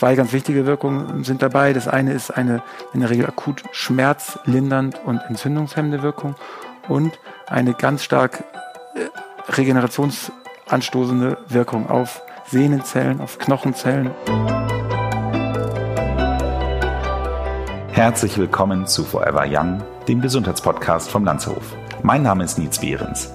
Zwei ganz wichtige Wirkungen sind dabei. Das eine ist eine in der Regel akut schmerzlindernd und entzündungshemmende Wirkung und eine ganz stark äh, regenerationsanstoßende Wirkung auf Sehnenzellen, auf Knochenzellen. Herzlich willkommen zu Forever Young, dem Gesundheitspodcast vom Lanzerhof. Mein Name ist Nils Behrens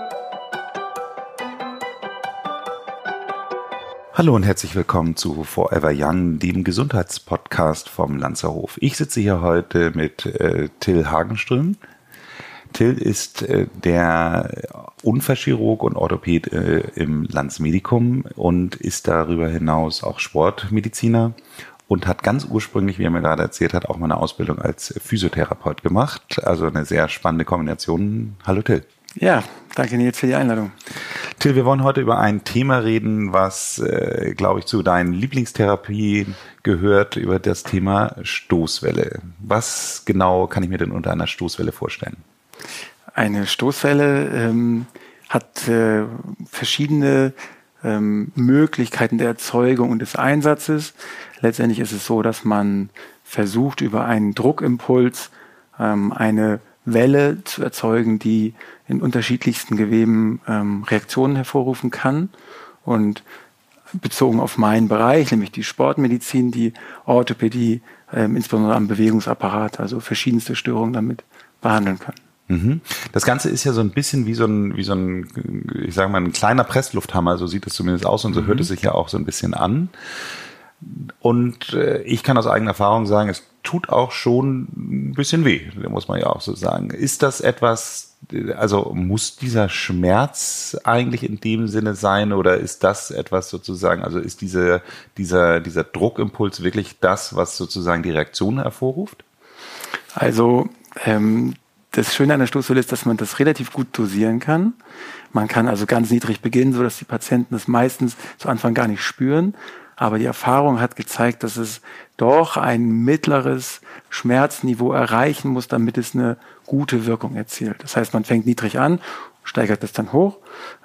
Hallo und herzlich willkommen zu Forever Young, dem Gesundheitspodcast vom Lanzerhof. Ich sitze hier heute mit äh, Till Hagenström. Till ist äh, der Unfallchirurg und Orthopäd äh, im Landsmedikum und ist darüber hinaus auch Sportmediziner und hat ganz ursprünglich, wie er mir gerade erzählt hat, auch mal eine Ausbildung als Physiotherapeut gemacht. Also eine sehr spannende Kombination. Hallo Till. Ja, danke Nils für die Einladung. Till, wir wollen heute über ein Thema reden, was, äh, glaube ich, zu deinen Lieblingstherapien gehört, über das Thema Stoßwelle. Was genau kann ich mir denn unter einer Stoßwelle vorstellen? Eine Stoßwelle ähm, hat äh, verschiedene ähm, Möglichkeiten der Erzeugung und des Einsatzes. Letztendlich ist es so, dass man versucht, über einen Druckimpuls ähm, eine Welle zu erzeugen, die in unterschiedlichsten Geweben ähm, Reaktionen hervorrufen kann. Und bezogen auf meinen Bereich, nämlich die Sportmedizin, die Orthopädie, ähm, insbesondere am Bewegungsapparat, also verschiedenste Störungen damit behandeln kann. Mhm. Das Ganze ist ja so ein bisschen wie so ein, wie so ein, ich sage mal, ein kleiner Presslufthammer, so sieht es zumindest aus und so mhm. hört es sich ja auch so ein bisschen an. Und äh, ich kann aus eigener Erfahrung sagen, es tut auch schon ein bisschen weh, muss man ja auch so sagen. Ist das etwas, also muss dieser Schmerz eigentlich in dem Sinne sein oder ist das etwas sozusagen, also ist diese, dieser, dieser Druckimpuls wirklich das, was sozusagen die Reaktion hervorruft? Also ähm, das Schöne an der Stoßwelle ist, dass man das relativ gut dosieren kann. Man kann also ganz niedrig beginnen, so dass die Patienten das meistens zu Anfang gar nicht spüren. Aber die Erfahrung hat gezeigt, dass es doch ein mittleres Schmerzniveau erreichen muss, damit es eine gute Wirkung erzielt. Das heißt, man fängt niedrig an, steigert das dann hoch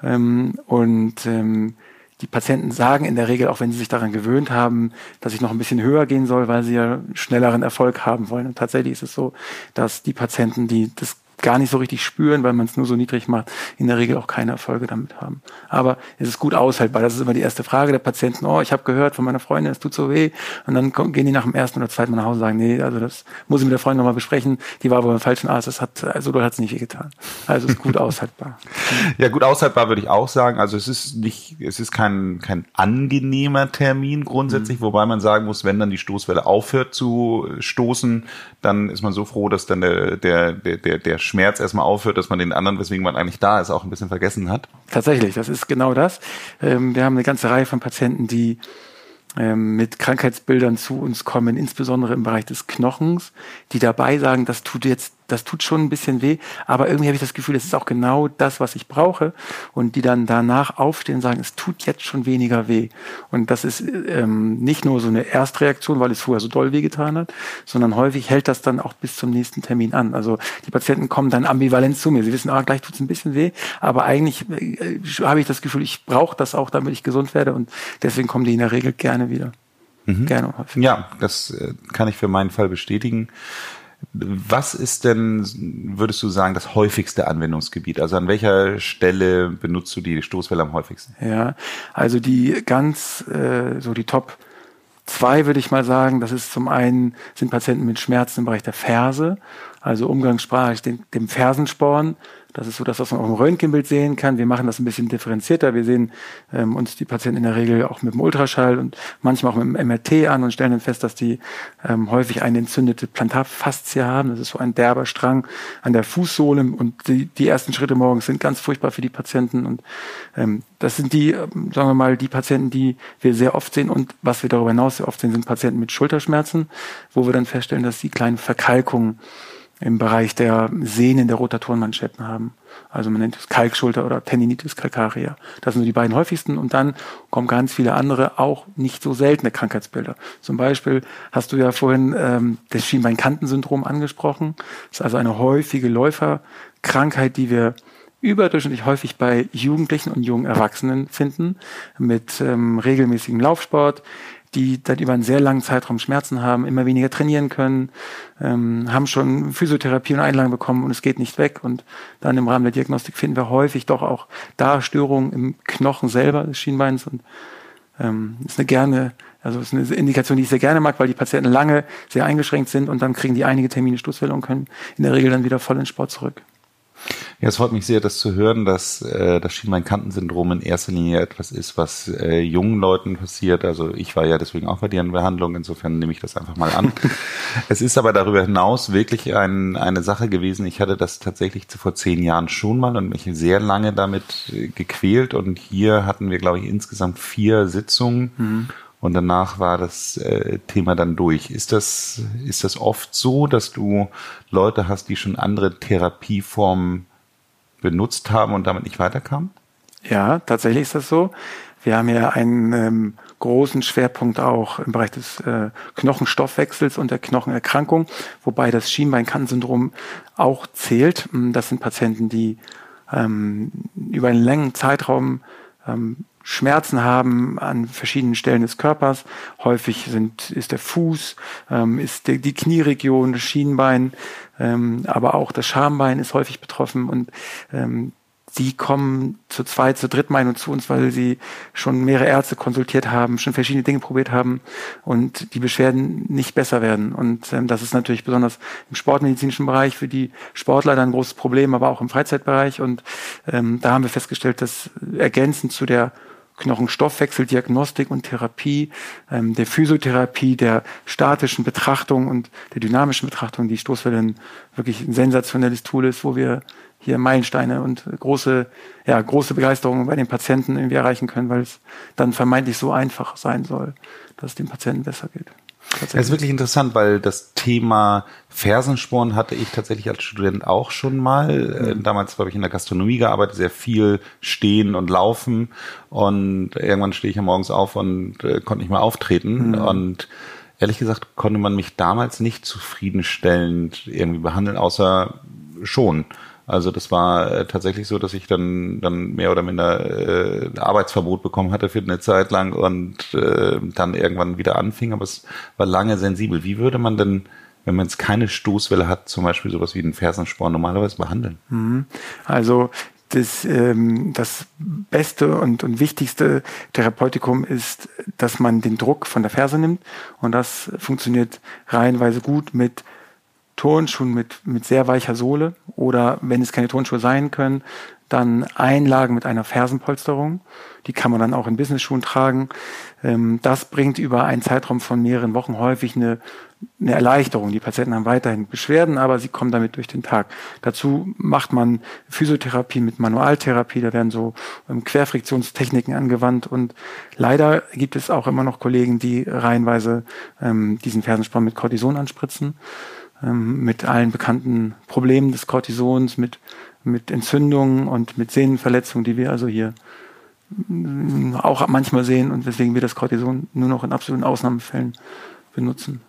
ähm, und ähm, die Patienten sagen in der Regel, auch wenn sie sich daran gewöhnt haben, dass ich noch ein bisschen höher gehen soll, weil sie ja schnelleren Erfolg haben wollen. Und tatsächlich ist es so, dass die Patienten, die das gar nicht so richtig spüren, weil man es nur so niedrig macht, in der Regel auch keine Erfolge damit haben. Aber es ist gut aushaltbar. Das ist immer die erste Frage der Patienten. Oh, ich habe gehört von meiner Freundin, es tut so weh. Und dann gehen die nach dem ersten oder zweiten Mal nach Hause und sagen, nee, also das muss ich mit der Freundin nochmal besprechen. Die war wohl beim falschen Arzt. Das hat, also dort hat es nicht weh getan. Also es ist gut aushaltbar. ja, gut aushaltbar würde ich auch sagen. Also es ist nicht, es ist kein, kein angenehmer Termin grundsätzlich, mhm. wobei man sagen muss, wenn dann die Stoßwelle aufhört zu stoßen, dann ist man so froh, dass dann der, der, der, der, der Schmerz erstmal aufhört, dass man den anderen, weswegen man eigentlich da ist, auch ein bisschen vergessen hat? Tatsächlich, das ist genau das. Ähm, wir haben eine ganze Reihe von Patienten, die ähm, mit Krankheitsbildern zu uns kommen, insbesondere im Bereich des Knochens, die dabei sagen, das tut jetzt das tut schon ein bisschen weh, aber irgendwie habe ich das Gefühl, das ist auch genau das, was ich brauche. Und die dann danach aufstehen und sagen, es tut jetzt schon weniger weh. Und das ist ähm, nicht nur so eine Erstreaktion, weil es vorher so doll wehgetan hat, sondern häufig hält das dann auch bis zum nächsten Termin an. Also die Patienten kommen dann ambivalent zu mir. Sie wissen, ah, gleich tut es ein bisschen weh, aber eigentlich äh, habe ich das Gefühl, ich brauche das auch, damit ich gesund werde. Und deswegen kommen die in der Regel gerne wieder. Mhm. Gerne häufig. Ja, das äh, kann ich für meinen Fall bestätigen. Was ist denn, würdest du sagen, das häufigste Anwendungsgebiet? Also an welcher Stelle benutzt du die Stoßwelle am häufigsten? Ja, also die ganz, äh, so die Top zwei würde ich mal sagen, das ist zum einen sind Patienten mit Schmerzen im Bereich der Ferse, also umgangssprachlich dem, dem Fersensporn. Das ist so das, was man auch im Röntgenbild sehen kann. Wir machen das ein bisschen differenzierter. Wir sehen ähm, uns die Patienten in der Regel auch mit dem Ultraschall und manchmal auch mit dem MRT an und stellen dann fest, dass die ähm, häufig eine entzündete Plantarfaszie haben. Das ist so ein derber Strang an der Fußsohle und die, die ersten Schritte morgens sind ganz furchtbar für die Patienten und ähm, das sind die, ähm, sagen wir mal, die Patienten, die wir sehr oft sehen und was wir darüber hinaus sehr oft sehen, sind Patienten mit Schulterschmerzen, wo wir dann feststellen, dass die kleinen Verkalkungen im Bereich der Sehnen der Rotatorenmanschetten haben. Also man nennt es Kalkschulter oder Tendinitis calcarea. Das sind so die beiden häufigsten und dann kommen ganz viele andere, auch nicht so seltene Krankheitsbilder. Zum Beispiel hast du ja vorhin ähm, das Schienbeinkantensyndrom angesprochen. Das ist also eine häufige Läuferkrankheit, die wir überdurchschnittlich häufig bei Jugendlichen und jungen Erwachsenen finden, mit ähm, regelmäßigem Laufsport, die dann über einen sehr langen Zeitraum Schmerzen haben, immer weniger trainieren können, ähm, haben schon Physiotherapie und Einlagen bekommen und es geht nicht weg. Und dann im Rahmen der Diagnostik finden wir häufig doch auch da Störungen im Knochen selber des Schienbeins und ähm, ist eine gerne, also ist eine Indikation, die ich sehr gerne mag, weil die Patienten lange sehr eingeschränkt sind und dann kriegen die einige Termine Stoßwelle und können in der Regel dann wieder voll in Sport zurück. Ja, es freut mich sehr, das zu hören, dass äh, das Schienbeinkantensyndrom in erster Linie etwas ist, was äh, jungen Leuten passiert. Also ich war ja deswegen auch bei dir in Behandlung, insofern nehme ich das einfach mal an. es ist aber darüber hinaus wirklich ein, eine Sache gewesen. Ich hatte das tatsächlich vor zehn Jahren schon mal und mich sehr lange damit äh, gequält. Und hier hatten wir, glaube ich, insgesamt vier Sitzungen. Mhm und danach war das äh, Thema dann durch. Ist das, ist das oft so, dass du Leute hast, die schon andere Therapieformen benutzt haben und damit nicht weiterkamen? Ja, tatsächlich ist das so. Wir haben ja einen ähm, großen Schwerpunkt auch im Bereich des äh, Knochenstoffwechsels und der Knochenerkrankung, wobei das Schienbeinkantensyndrom auch zählt. Das sind Patienten, die ähm, über einen langen Zeitraum ähm, Schmerzen haben an verschiedenen Stellen des Körpers. Häufig sind, ist der Fuß, ähm, ist die, die Knieregion, das Schienbein, ähm, aber auch das Schambein ist häufig betroffen und ähm, die kommen zu zweit, zu dritt Meinung zu uns, weil sie schon mehrere Ärzte konsultiert haben, schon verschiedene Dinge probiert haben und die Beschwerden nicht besser werden. Und ähm, das ist natürlich besonders im sportmedizinischen Bereich für die Sportler ein großes Problem, aber auch im Freizeitbereich. Und ähm, da haben wir festgestellt, dass ergänzend zu der Knochenstoffwechseldiagnostik und Therapie, ähm, der Physiotherapie, der statischen Betrachtung und der dynamischen Betrachtung, die Stoßwelle wirklich ein sensationelles Tool ist, wo wir hier Meilensteine und große, ja, große Begeisterung bei den Patienten irgendwie erreichen können, weil es dann vermeintlich so einfach sein soll, dass es dem Patienten besser geht. Das ist wirklich interessant, weil das Thema Fersensporn hatte ich tatsächlich als Student auch schon mal. Mhm. Damals habe ich in der Gastronomie gearbeitet, sehr viel stehen und laufen. Und irgendwann stehe ich ja morgens auf und äh, konnte nicht mehr auftreten. Mhm. Und ehrlich gesagt konnte man mich damals nicht zufriedenstellend irgendwie behandeln, außer schon. Also das war äh, tatsächlich so, dass ich dann dann mehr oder minder äh, Arbeitsverbot bekommen hatte für eine Zeit lang und äh, dann irgendwann wieder anfing, aber es war lange sensibel. Wie würde man denn wenn man jetzt keine Stoßwelle hat, zum Beispiel sowas wie den Fersensporn normalerweise behandeln? Mhm. Also das, ähm, das beste und, und wichtigste Therapeutikum ist, dass man den Druck von der Ferse nimmt und das funktioniert reihenweise gut mit Turnschuhen mit, mit sehr weicher Sohle oder wenn es keine Turnschuhe sein können, dann Einlagen mit einer Fersenpolsterung. Die kann man dann auch in Business-Schuhen tragen. Ähm, das bringt über einen Zeitraum von mehreren Wochen häufig eine, eine Erleichterung. Die Patienten haben weiterhin Beschwerden, aber sie kommen damit durch den Tag. Dazu macht man Physiotherapie mit Manualtherapie. Da werden so ähm, Querfriktionstechniken angewandt. Und leider gibt es auch immer noch Kollegen, die reihenweise ähm, diesen Fersensporn mit Cortison anspritzen ähm, mit allen bekannten Problemen des Cortisons, mit, mit Entzündungen und mit Sehnenverletzungen, die wir also hier mm, auch manchmal sehen und weswegen wir das Cortison nur noch in absoluten Ausnahmefällen benutzen.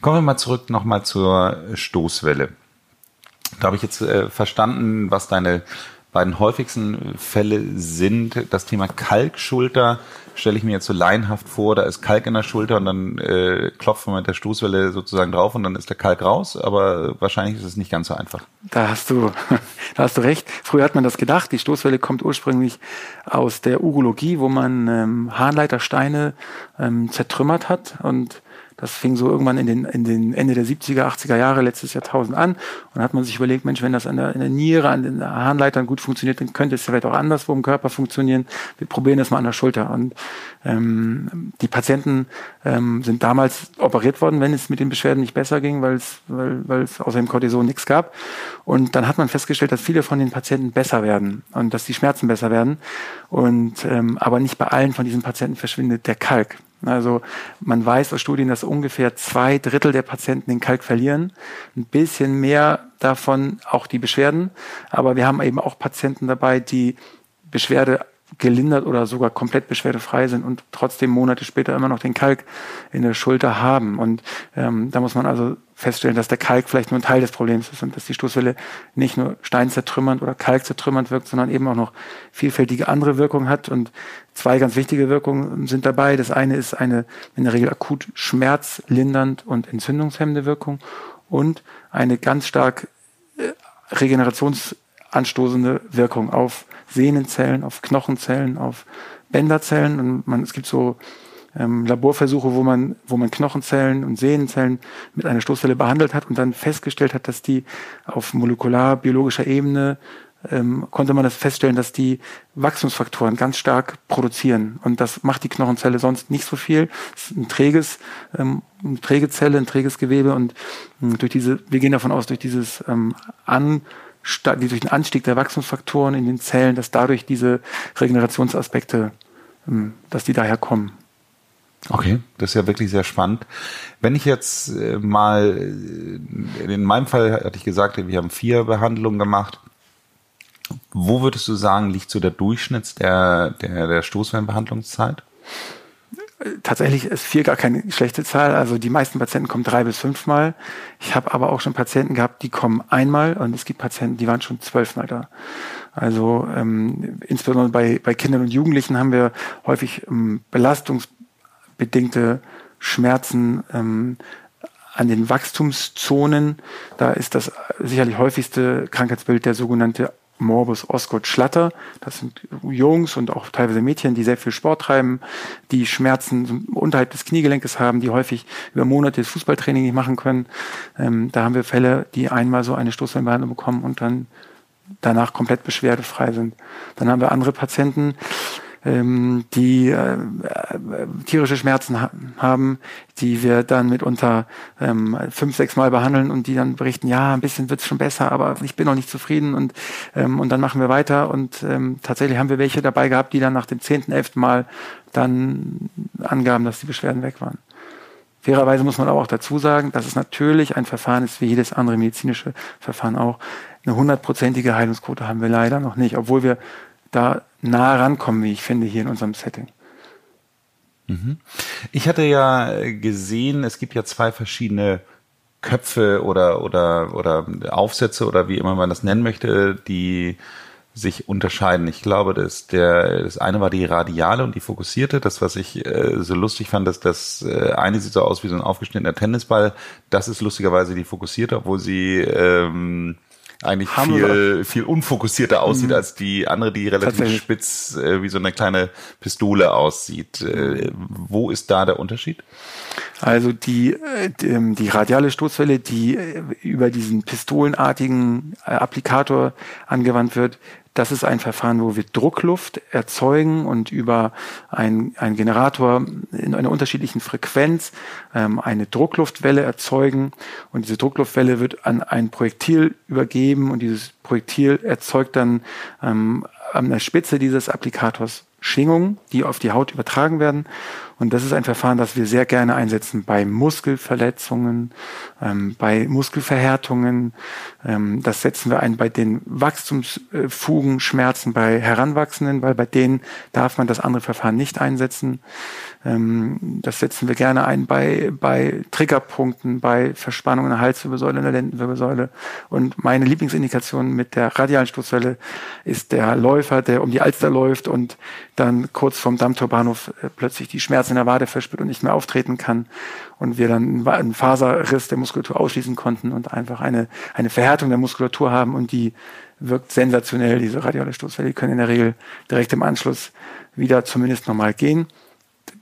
Kommen wir mal zurück nochmal zur Stoßwelle. Da habe ich jetzt äh, verstanden, was deine beiden häufigsten Fälle sind. Das Thema Kalkschulter stelle ich mir jetzt so laienhaft vor, da ist Kalk in der Schulter und dann äh, klopft man mit der Stoßwelle sozusagen drauf und dann ist der Kalk raus, aber wahrscheinlich ist es nicht ganz so einfach. Da hast du, da hast du recht. Früher hat man das gedacht, die Stoßwelle kommt ursprünglich aus der Urologie, wo man ähm, Harnleitersteine ähm, zertrümmert hat und das fing so irgendwann in den, in den Ende der 70er, 80er Jahre letztes Jahrtausend an. Und hat man sich überlegt, Mensch, wenn das an der, in der Niere, an den Harnleitern gut funktioniert, dann könnte es vielleicht auch anderswo im Körper funktionieren. Wir probieren das mal an der Schulter. Und ähm, die Patienten ähm, sind damals operiert worden, wenn es mit den Beschwerden nicht besser ging, weil es, weil, weil es außer dem Cortison nichts gab. Und dann hat man festgestellt, dass viele von den Patienten besser werden und dass die Schmerzen besser werden. Und ähm, aber nicht bei allen von diesen Patienten verschwindet der Kalk. Also man weiß aus Studien, dass ungefähr zwei Drittel der Patienten den Kalk verlieren. Ein bisschen mehr davon auch die Beschwerden. Aber wir haben eben auch Patienten dabei, die Beschwerde gelindert oder sogar komplett beschwerdefrei sind und trotzdem Monate später immer noch den Kalk in der Schulter haben. Und ähm, da muss man also feststellen, dass der Kalk vielleicht nur ein Teil des Problems ist und dass die Stoßwelle nicht nur steinzertrümmernd oder kalkzertrümmernd wirkt, sondern eben auch noch vielfältige andere Wirkungen hat. Und zwei ganz wichtige Wirkungen sind dabei. Das eine ist eine in der Regel akut schmerzlindernd und entzündungshemmende Wirkung und eine ganz stark äh, regenerationsanstoßende Wirkung auf Sehnenzellen, auf Knochenzellen, auf Bänderzellen. Und man, es gibt so ähm, Laborversuche, wo man, wo man Knochenzellen und Sehnenzellen mit einer Stoßwelle behandelt hat und dann festgestellt hat, dass die auf molekularbiologischer Ebene ähm, konnte man das feststellen, dass die Wachstumsfaktoren ganz stark produzieren. Und das macht die Knochenzelle sonst nicht so viel. Es ist ein träges, ähm, eine träge Zelle, ein träges Gewebe und ähm, durch diese, wir gehen davon aus, durch dieses ähm, An die durch den Anstieg der Wachstumsfaktoren in den Zellen, dass dadurch diese Regenerationsaspekte, ähm, dass die daher kommen. Okay, das ist ja wirklich sehr spannend. Wenn ich jetzt äh, mal, äh, in meinem Fall hatte ich gesagt, wir haben vier Behandlungen gemacht. Wo würdest du sagen, liegt so der Durchschnitt der, der, der Stoßwellenbehandlungszeit? Tatsächlich ist vier gar keine schlechte Zahl. Also die meisten Patienten kommen drei bis fünfmal. Ich habe aber auch schon Patienten gehabt, die kommen einmal und es gibt Patienten, die waren schon zwölfmal da. Also ähm, insbesondere bei, bei Kindern und Jugendlichen haben wir häufig ähm, belastungsbedingte Schmerzen ähm, an den Wachstumszonen. Da ist das sicherlich häufigste Krankheitsbild der sogenannte Morbus Osgood Schlatter. Das sind Jungs und auch teilweise Mädchen, die sehr viel Sport treiben, die Schmerzen unterhalb des Kniegelenkes haben, die häufig über Monate das Fußballtraining nicht machen können. Ähm, da haben wir Fälle, die einmal so eine Stoßwellenbehandlung bekommen und dann danach komplett beschwerdefrei sind. Dann haben wir andere Patienten, ähm, die äh, äh, tierische Schmerzen ha haben, die wir dann mitunter ähm, fünf, sechs Mal behandeln und die dann berichten, ja, ein bisschen wird's schon besser, aber ich bin noch nicht zufrieden und, ähm, und dann machen wir weiter und ähm, tatsächlich haben wir welche dabei gehabt, die dann nach dem zehnten, elften Mal dann angaben, dass die Beschwerden weg waren. Fairerweise muss man aber auch dazu sagen, dass es natürlich ein Verfahren ist, wie jedes andere medizinische Verfahren auch. Eine hundertprozentige Heilungsquote haben wir leider noch nicht, obwohl wir da nah rankommen, wie ich finde, hier in unserem Setting. Mhm. Ich hatte ja gesehen, es gibt ja zwei verschiedene Köpfe oder, oder, oder Aufsätze oder wie immer man das nennen möchte, die sich unterscheiden. Ich glaube, dass der, das eine war die radiale und die fokussierte. Das, was ich äh, so lustig fand, dass das äh, eine sieht so aus wie so ein aufgeschnittener Tennisball. Das ist lustigerweise die fokussierte, obwohl sie ähm, eigentlich viel, viel unfokussierter aussieht mhm. als die andere, die relativ spitz äh, wie so eine kleine Pistole aussieht. Äh, wo ist da der Unterschied? Also die, äh, die, ähm, die radiale Stoßwelle, die äh, über diesen pistolenartigen äh, Applikator angewandt wird, das ist ein Verfahren, wo wir Druckluft erzeugen und über einen Generator in einer unterschiedlichen Frequenz ähm, eine Druckluftwelle erzeugen. Und diese Druckluftwelle wird an ein Projektil übergeben und dieses Projektil erzeugt dann ähm, an der Spitze dieses Applikators Schwingungen, die auf die Haut übertragen werden. Und das ist ein Verfahren, das wir sehr gerne einsetzen bei Muskelverletzungen, ähm, bei Muskelverhärtungen. Ähm, das setzen wir ein bei den Wachstumsfugenschmerzen bei Heranwachsenden, weil bei denen darf man das andere Verfahren nicht einsetzen. Ähm, das setzen wir gerne ein bei, bei Triggerpunkten, bei Verspannungen der Halswirbelsäule, in der Lendenwirbelsäule. Und meine Lieblingsindikation mit der radialen Stoßwelle ist der Läufer, der um die Alster läuft und dann kurz vorm Dammtorbahnhof äh, plötzlich die Schmerzen in der Wade verspürt und nicht mehr auftreten kann. Und wir dann einen Faserriss der Muskulatur ausschließen konnten und einfach eine, eine Verhärtung der Muskulatur haben und die wirkt sensationell, diese radiale Stoßwelle. Die können in der Regel direkt im Anschluss wieder zumindest normal gehen.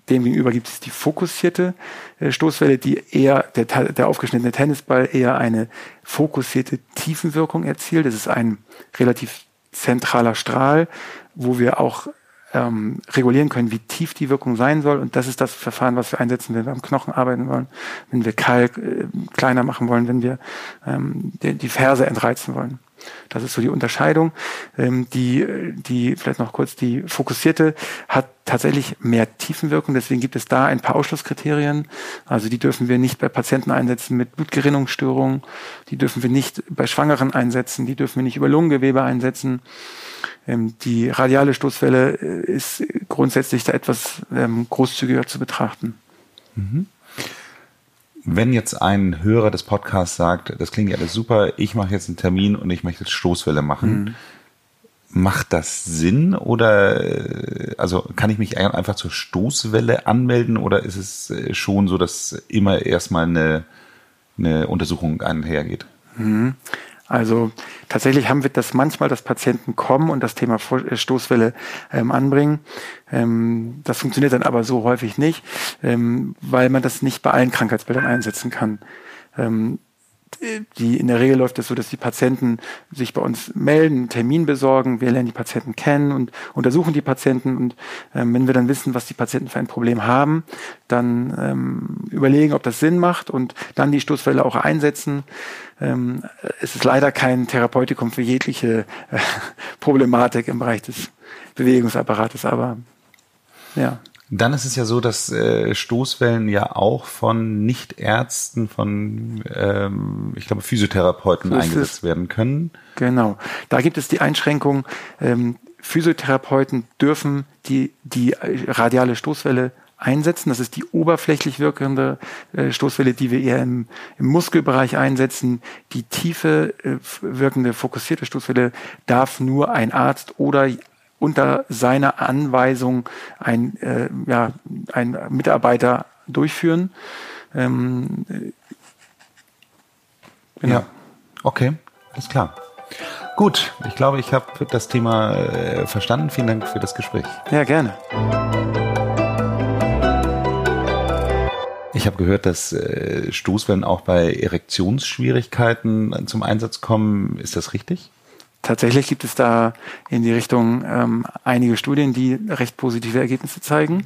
Demgegenüber gibt es die fokussierte äh, Stoßwelle, die eher, der, der aufgeschnittene Tennisball eher eine fokussierte Tiefenwirkung erzielt. Das ist ein relativ zentraler Strahl, wo wir auch ähm, regulieren können, wie tief die Wirkung sein soll. Und das ist das Verfahren, was wir einsetzen, wenn wir am Knochen arbeiten wollen, wenn wir Kalk äh, kleiner machen wollen, wenn wir ähm, die, die Ferse entreizen wollen. Das ist so die Unterscheidung. Ähm, die, die, vielleicht noch kurz, die fokussierte hat tatsächlich mehr Tiefenwirkung. Deswegen gibt es da ein paar Ausschlusskriterien. Also die dürfen wir nicht bei Patienten einsetzen mit Blutgerinnungsstörungen. Die dürfen wir nicht bei Schwangeren einsetzen. Die dürfen wir nicht über Lungengewebe einsetzen. Ähm, die radiale Stoßwelle äh, ist grundsätzlich da etwas ähm, großzügiger zu betrachten. Mhm. Wenn jetzt ein Hörer des Podcasts sagt, das klingt ja alles super, ich mache jetzt einen Termin und ich möchte Stoßwelle machen, mhm. macht das Sinn oder äh, also kann ich mich einfach zur Stoßwelle anmelden oder ist es äh, schon so, dass immer erstmal eine, eine Untersuchung einhergeht? Mhm. Also tatsächlich haben wir das manchmal, dass Patienten kommen und das Thema äh, Stoßwelle ähm, anbringen. Ähm, das funktioniert dann aber so häufig nicht, ähm, weil man das nicht bei allen Krankheitsbildern einsetzen kann. Ähm, die in der Regel läuft es so, dass die Patienten sich bei uns melden, einen Termin besorgen, wir lernen die Patienten kennen und untersuchen die Patienten und ähm, wenn wir dann wissen, was die Patienten für ein Problem haben, dann ähm, überlegen, ob das Sinn macht und dann die Stoßfälle auch einsetzen. Ähm, es ist leider kein Therapeutikum für jegliche äh, Problematik im Bereich des Bewegungsapparates, aber ja. Dann ist es ja so, dass äh, Stoßwellen ja auch von Nichtärzten, von ähm, ich glaube Physiotherapeuten so eingesetzt es. werden können. Genau. Da gibt es die Einschränkung, ähm, Physiotherapeuten dürfen die, die radiale Stoßwelle einsetzen. Das ist die oberflächlich wirkende äh, Stoßwelle, die wir eher im, im Muskelbereich einsetzen. Die tiefe äh, wirkende fokussierte Stoßwelle darf nur ein Arzt oder unter seiner Anweisung ein, äh, ja, ein Mitarbeiter durchführen. Ähm, genau. Ja, okay, alles klar. Gut, ich glaube, ich habe das Thema äh, verstanden. Vielen Dank für das Gespräch. Ja, gerne. Ich habe gehört, dass äh, Stoßwellen auch bei Erektionsschwierigkeiten zum Einsatz kommen. Ist das richtig? Tatsächlich gibt es da in die Richtung ähm, einige Studien, die recht positive Ergebnisse zeigen.